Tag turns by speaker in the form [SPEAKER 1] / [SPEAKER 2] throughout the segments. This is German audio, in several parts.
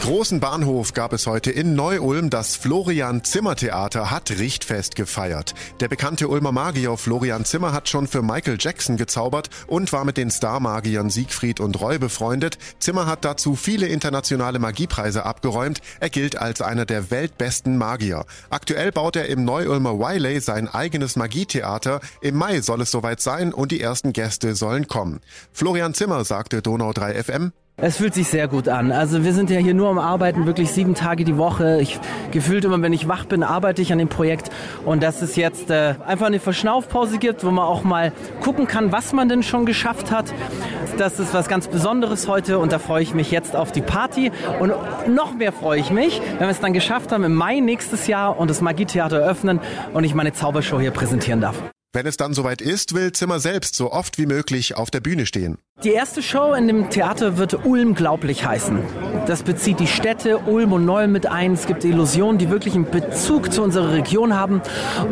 [SPEAKER 1] Großen Bahnhof gab es heute in Neu-Ulm. Das Florian Zimmer Theater hat Richtfest gefeiert. Der bekannte Ulmer Magier Florian Zimmer hat schon für Michael Jackson gezaubert und war mit den Star-Magiern Siegfried und Roy befreundet. Zimmer hat dazu viele internationale Magiepreise abgeräumt. Er gilt als einer der weltbesten Magier. Aktuell baut er im Neu-Ulmer Wiley sein eigenes Magietheater. Im Mai soll es soweit sein und die ersten Gäste sollen kommen. Florian Zimmer sagte Donau 3 FM,
[SPEAKER 2] es fühlt sich sehr gut an. Also wir sind ja hier nur am Arbeiten, wirklich sieben Tage die Woche. Ich gefühlt immer, wenn ich wach bin, arbeite ich an dem Projekt. Und dass es jetzt äh, einfach eine Verschnaufpause gibt, wo man auch mal gucken kann, was man denn schon geschafft hat. Das ist was ganz Besonderes heute und da freue ich mich jetzt auf die Party. Und noch mehr freue ich mich, wenn wir es dann geschafft haben, im Mai nächstes Jahr und das Magietheater öffnen und ich meine Zaubershow hier präsentieren darf.
[SPEAKER 1] Wenn es dann soweit ist, will Zimmer selbst so oft wie möglich auf der Bühne stehen.
[SPEAKER 2] Die erste Show in dem Theater wird Ulm glaublich heißen. Das bezieht die Städte Ulm und Neu mit ein. Es gibt Illusionen, die wirklich einen Bezug zu unserer Region haben.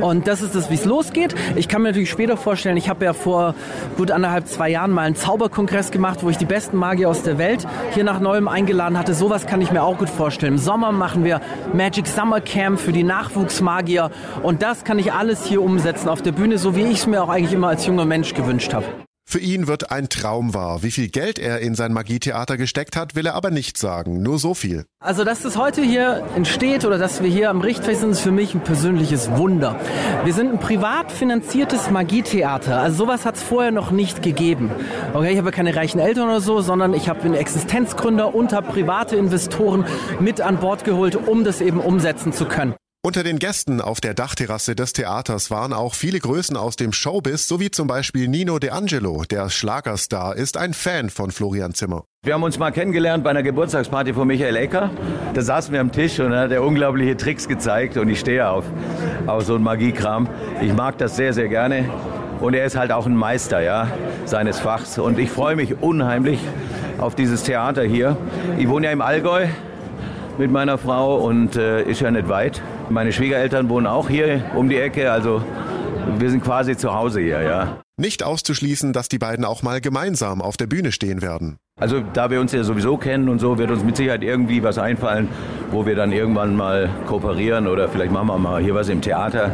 [SPEAKER 2] Und das ist es, wie es losgeht. Ich kann mir natürlich später vorstellen, ich habe ja vor gut anderthalb, zwei Jahren mal einen Zauberkongress gemacht, wo ich die besten Magier aus der Welt hier nach Neuem eingeladen hatte. Sowas kann ich mir auch gut vorstellen. Im Sommer machen wir Magic Summer Camp für die Nachwuchsmagier. Und das kann ich alles hier umsetzen auf der Bühne, so wie ich es mir auch eigentlich immer als junger Mensch gewünscht habe.
[SPEAKER 1] Für ihn wird ein Traum wahr. Wie viel Geld er in sein Magietheater gesteckt hat, will er aber nicht sagen. Nur so viel.
[SPEAKER 2] Also, dass das heute hier entsteht oder dass wir hier am Richtfest sind, ist für mich ein persönliches Wunder. Wir sind ein privat finanziertes Magietheater. Also sowas hat es vorher noch nicht gegeben. Okay, ich habe keine reichen Eltern oder so, sondern ich habe einen Existenzgründer und habe private Investoren mit an Bord geholt, um das eben umsetzen zu können.
[SPEAKER 1] Unter den Gästen auf der Dachterrasse des Theaters waren auch viele Größen aus dem Showbiz, sowie zum Beispiel Nino De Angelo, der Schlagerstar, ist ein Fan von Florian Zimmer.
[SPEAKER 3] Wir haben uns mal kennengelernt bei einer Geburtstagsparty von Michael Ecker. Da saßen wir am Tisch und hat er unglaubliche Tricks gezeigt und ich stehe auf, auf so ein Magiekram. Ich mag das sehr, sehr gerne. Und er ist halt auch ein Meister ja, seines Fachs. Und ich freue mich unheimlich auf dieses Theater hier. Ich wohne ja im Allgäu mit meiner Frau und äh, ist ja nicht weit. Meine Schwiegereltern wohnen auch hier um die Ecke, also wir sind quasi zu Hause hier, ja.
[SPEAKER 1] Nicht auszuschließen, dass die beiden auch mal gemeinsam auf der Bühne stehen werden.
[SPEAKER 3] Also da wir uns ja sowieso kennen und so, wird uns mit Sicherheit irgendwie was einfallen, wo wir dann irgendwann mal kooperieren oder vielleicht machen wir mal hier was im Theater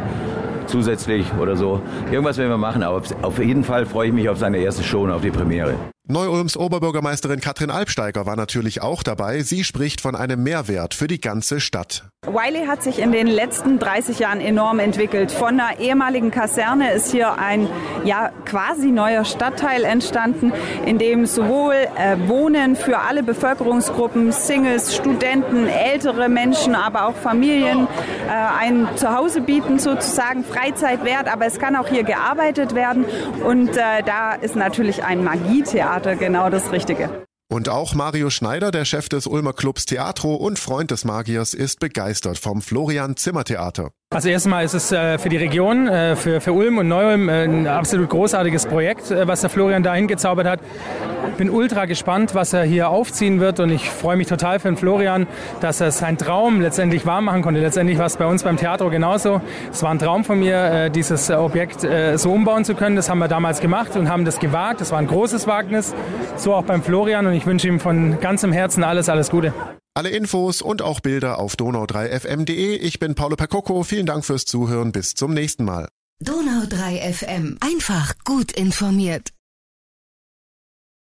[SPEAKER 3] zusätzlich oder so. Irgendwas werden wir machen, aber auf jeden Fall freue ich mich auf seine erste Show und auf die Premiere.
[SPEAKER 1] Neu-Ulms Oberbürgermeisterin Katrin Albsteiger war natürlich auch dabei. Sie spricht von einem Mehrwert für die ganze Stadt.
[SPEAKER 4] Wiley hat sich in den letzten 30 Jahren enorm entwickelt. Von einer ehemaligen Kaserne ist hier ein ja, quasi neuer Stadtteil entstanden, in dem sowohl äh, Wohnen für alle Bevölkerungsgruppen, Singles, Studenten, ältere Menschen, aber auch Familien äh, ein Zuhause bieten, sozusagen Freizeitwert. Aber es kann auch hier gearbeitet werden. Und äh, da ist natürlich ein Magietheater genau das Richtige.
[SPEAKER 1] Und auch Mario Schneider, der Chef des Ulmer Clubs Theatro und Freund des Magiers, ist begeistert vom Florian Zimmer Theater.
[SPEAKER 5] Also erstmal ist es äh, für die Region, äh, für, für Ulm und Neu-Ulm äh, ein absolut großartiges Projekt, was der Florian da hingezaubert hat. Bin ultra gespannt, was er hier aufziehen wird und ich freue mich total für den Florian, dass er seinen Traum letztendlich wahr machen konnte. Letztendlich war es bei uns beim Theater genauso. Es war ein Traum von mir, dieses Objekt so umbauen zu können. Das haben wir damals gemacht und haben das gewagt. Das war ein großes Wagnis. So auch beim Florian und ich wünsche ihm von ganzem Herzen alles, alles Gute.
[SPEAKER 1] Alle Infos und auch Bilder auf donau3fm.de. Ich bin Paolo Percocco. Vielen Dank fürs Zuhören. Bis zum nächsten Mal.
[SPEAKER 6] Donau3 FM. Einfach gut informiert.